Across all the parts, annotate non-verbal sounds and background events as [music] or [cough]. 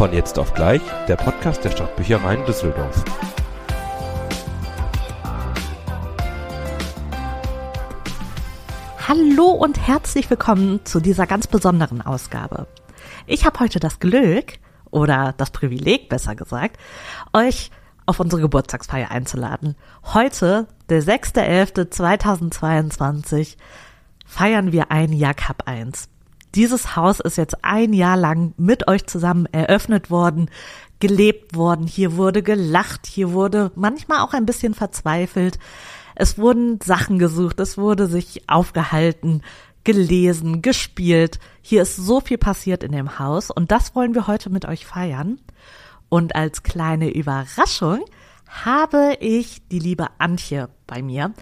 Von jetzt auf gleich, der Podcast der Stadtbüchereien Düsseldorf. Hallo und herzlich willkommen zu dieser ganz besonderen Ausgabe. Ich habe heute das Glück oder das Privileg, besser gesagt, euch auf unsere Geburtstagsfeier einzuladen. Heute, der 6.11.2022, feiern wir ein Jahr Cup 1. Dieses Haus ist jetzt ein Jahr lang mit euch zusammen eröffnet worden, gelebt worden. Hier wurde gelacht, hier wurde manchmal auch ein bisschen verzweifelt. Es wurden Sachen gesucht, es wurde sich aufgehalten, gelesen, gespielt. Hier ist so viel passiert in dem Haus und das wollen wir heute mit euch feiern. Und als kleine Überraschung habe ich die liebe Antje bei mir.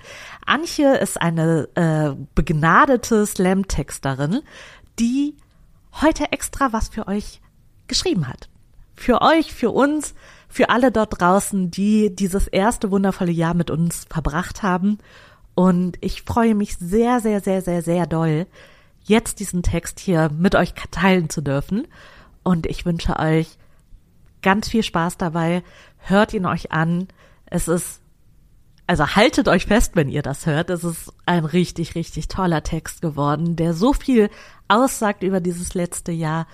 Antje ist eine äh, begnadete Slam-Texterin, die heute extra was für euch geschrieben hat. Für euch, für uns, für alle dort draußen, die dieses erste wundervolle Jahr mit uns verbracht haben. Und ich freue mich sehr, sehr, sehr, sehr, sehr doll, jetzt diesen Text hier mit euch teilen zu dürfen. Und ich wünsche euch ganz viel Spaß dabei. Hört ihn euch an. Es ist also haltet euch fest, wenn ihr das hört. Es ist ein richtig, richtig toller Text geworden, der so viel aussagt über dieses letzte Jahr.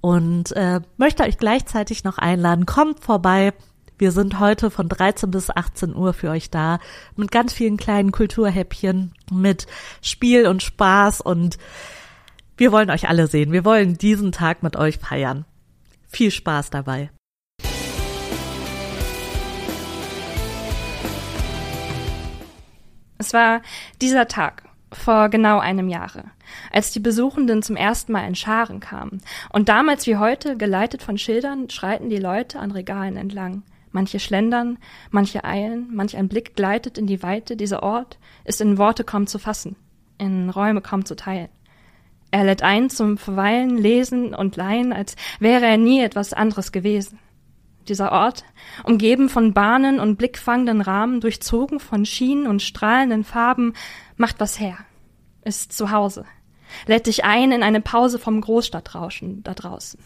Und äh, möchte euch gleichzeitig noch einladen, kommt vorbei. Wir sind heute von 13 bis 18 Uhr für euch da mit ganz vielen kleinen Kulturhäppchen, mit Spiel und Spaß und wir wollen euch alle sehen. Wir wollen diesen Tag mit euch feiern. Viel Spaß dabei. Es war dieser Tag vor genau einem Jahre, als die Besuchenden zum ersten Mal in Scharen kamen. Und damals wie heute, geleitet von Schildern, schreiten die Leute an Regalen entlang. Manche schlendern, manche eilen, manch ein Blick gleitet in die Weite. Dieser Ort ist in Worte kaum zu fassen, in Räume kaum zu teilen. Er lädt ein zum Verweilen, Lesen und Leihen, als wäre er nie etwas anderes gewesen dieser Ort, umgeben von Bahnen und blickfangenden Rahmen, durchzogen von Schienen und strahlenden Farben, macht was her, ist zu Hause, lädt dich ein in eine Pause vom Großstadtrauschen da draußen.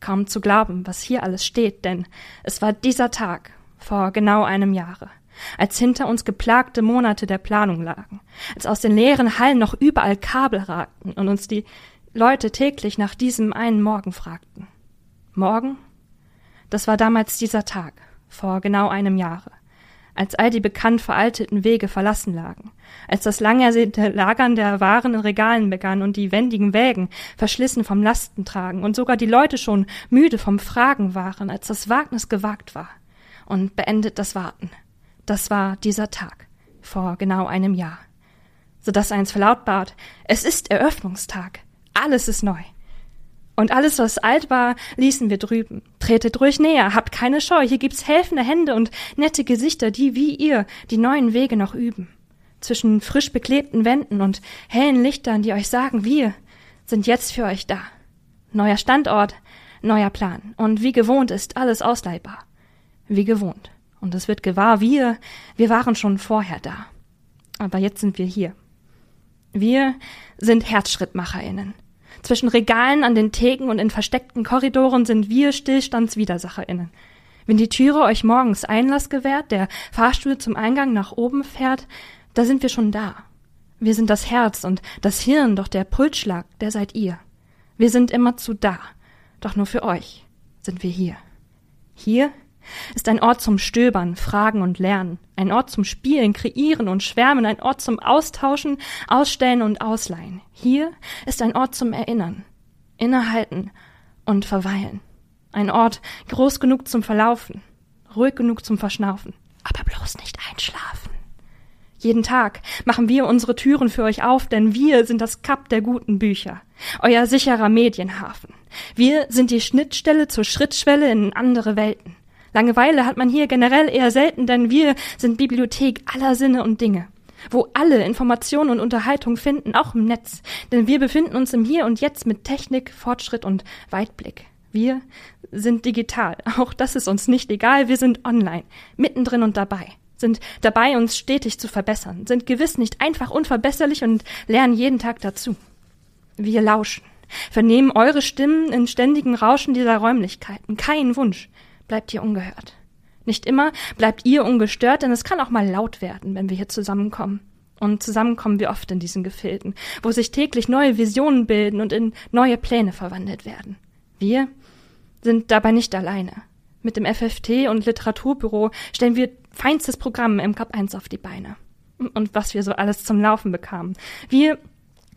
Kaum zu glauben, was hier alles steht, denn es war dieser Tag vor genau einem Jahre, als hinter uns geplagte Monate der Planung lagen, als aus den leeren Hallen noch überall Kabel ragten und uns die Leute täglich nach diesem einen Morgen fragten. Morgen das war damals dieser Tag, vor genau einem Jahre, als all die bekannt veralteten Wege verlassen lagen, als das langersehnte Lagern der Waren in Regalen begann und die wendigen Wägen verschlissen vom Lastentragen und sogar die Leute schon müde vom Fragen waren, als das Wagnis gewagt war und beendet das Warten. Das war dieser Tag, vor genau einem Jahr. So dass eins verlautbart, es ist Eröffnungstag, alles ist neu. Und alles, was alt war, ließen wir drüben. Tretet ruhig näher, habt keine Scheu, hier gibt's helfende Hände und nette Gesichter, die wie ihr die neuen Wege noch üben. Zwischen frisch beklebten Wänden und hellen Lichtern, die euch sagen, wir sind jetzt für euch da. Neuer Standort, neuer Plan. Und wie gewohnt ist alles ausleihbar. Wie gewohnt. Und es wird gewahr, wir, wir waren schon vorher da. Aber jetzt sind wir hier. Wir sind HerzschrittmacherInnen. Zwischen Regalen an den Theken und in versteckten Korridoren sind wir StillstandswidersacherInnen. Wenn die Türe euch morgens Einlass gewährt, der Fahrstuhl zum Eingang nach oben fährt, da sind wir schon da. Wir sind das Herz und das Hirn, doch der Pulsschlag, der seid ihr. Wir sind immerzu da, doch nur für euch sind wir hier. Hier ist ein Ort zum Stöbern, Fragen und Lernen, ein Ort zum Spielen, Kreieren und Schwärmen, ein Ort zum Austauschen, Ausstellen und Ausleihen. Hier ist ein Ort zum Erinnern, Innehalten und Verweilen. Ein Ort groß genug zum Verlaufen, ruhig genug zum Verschnaufen, aber bloß nicht einschlafen. Jeden Tag machen wir unsere Türen für euch auf, denn wir sind das Kap der guten Bücher, euer sicherer Medienhafen. Wir sind die Schnittstelle zur Schrittschwelle in andere Welten. Langeweile hat man hier generell eher selten, denn wir sind Bibliothek aller Sinne und Dinge, wo alle Informationen und Unterhaltung finden, auch im Netz, denn wir befinden uns im Hier und Jetzt mit Technik, Fortschritt und Weitblick. Wir sind digital, [laughs] auch das ist uns nicht egal, wir sind online, mittendrin und dabei sind dabei, uns stetig zu verbessern, sind gewiss nicht einfach unverbesserlich und lernen jeden Tag dazu. Wir lauschen, vernehmen eure Stimmen in ständigen Rauschen dieser Räumlichkeiten. Kein Wunsch bleibt hier ungehört. Nicht immer bleibt ihr ungestört, denn es kann auch mal laut werden, wenn wir hier zusammenkommen. Und zusammen kommen wir oft in diesen Gefilden, wo sich täglich neue Visionen bilden und in neue Pläne verwandelt werden. Wir sind dabei nicht alleine. Mit dem FFT und Literaturbüro stellen wir feinstes Programm im Cup 1 auf die Beine. Und was wir so alles zum Laufen bekamen. Wir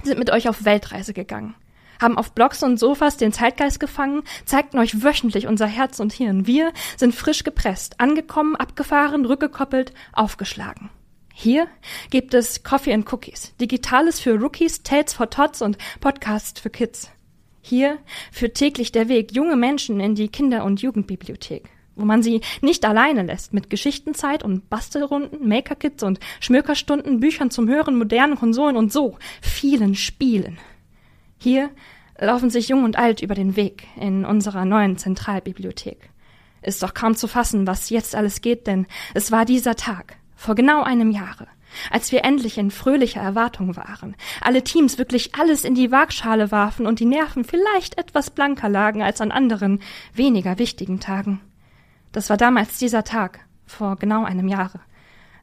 sind mit euch auf Weltreise gegangen, haben auf Blogs und Sofas den Zeitgeist gefangen, zeigten euch wöchentlich unser Herz und Hirn. Wir sind frisch gepresst, angekommen, abgefahren, rückgekoppelt, aufgeschlagen. Hier gibt es Coffee and Cookies, Digitales für Rookies, Tales for Tots und Podcasts für Kids. Hier führt täglich der Weg junge Menschen in die Kinder- und Jugendbibliothek, wo man sie nicht alleine lässt mit Geschichtenzeit und Bastelrunden, Maker-Kits und Schmökerstunden, Büchern zum Hören, modernen Konsolen und so vielen Spielen. Hier laufen sich Jung und Alt über den Weg in unserer neuen Zentralbibliothek. Ist doch kaum zu fassen, was jetzt alles geht, denn es war dieser Tag, vor genau einem Jahre, als wir endlich in fröhlicher Erwartung waren, alle Teams wirklich alles in die Waagschale warfen und die Nerven vielleicht etwas blanker lagen als an anderen, weniger wichtigen Tagen. Das war damals dieser Tag, vor genau einem Jahre,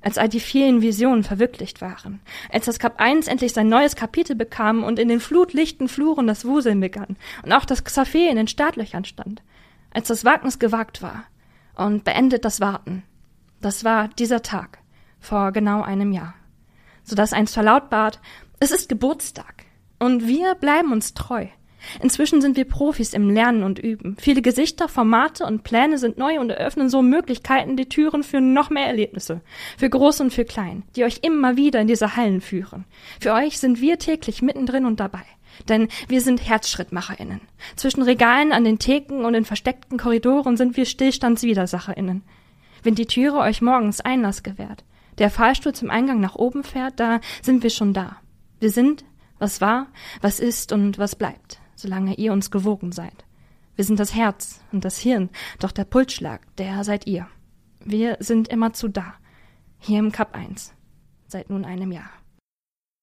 als all die vielen Visionen verwirklicht waren, als das Kap 1 endlich sein neues Kapitel bekam und in den flutlichten Fluren das Wuseln begann und auch das Xaphé in den Startlöchern stand, als das Wagnis gewagt war und beendet das Warten. Das war dieser Tag, vor genau einem Jahr, sodass eins verlautbart, es ist Geburtstag und wir bleiben uns treu. Inzwischen sind wir Profis im Lernen und Üben. Viele Gesichter, Formate und Pläne sind neu und eröffnen so Möglichkeiten die Türen für noch mehr Erlebnisse, für groß und für klein, die euch immer wieder in diese Hallen führen. Für euch sind wir täglich mittendrin und dabei. Denn wir sind HerzschrittmacherInnen. Zwischen Regalen an den Theken und in versteckten Korridoren sind wir StillstandswidersacherInnen. Wenn die Türe euch morgens Einlass gewährt, der Fahrstuhl zum Eingang nach oben fährt, da sind wir schon da. Wir sind, was war, was ist und was bleibt, solange ihr uns gewogen seid. Wir sind das Herz und das Hirn, doch der Pulsschlag, der seid ihr. Wir sind immerzu da. Hier im Cup 1. Seit nun einem Jahr.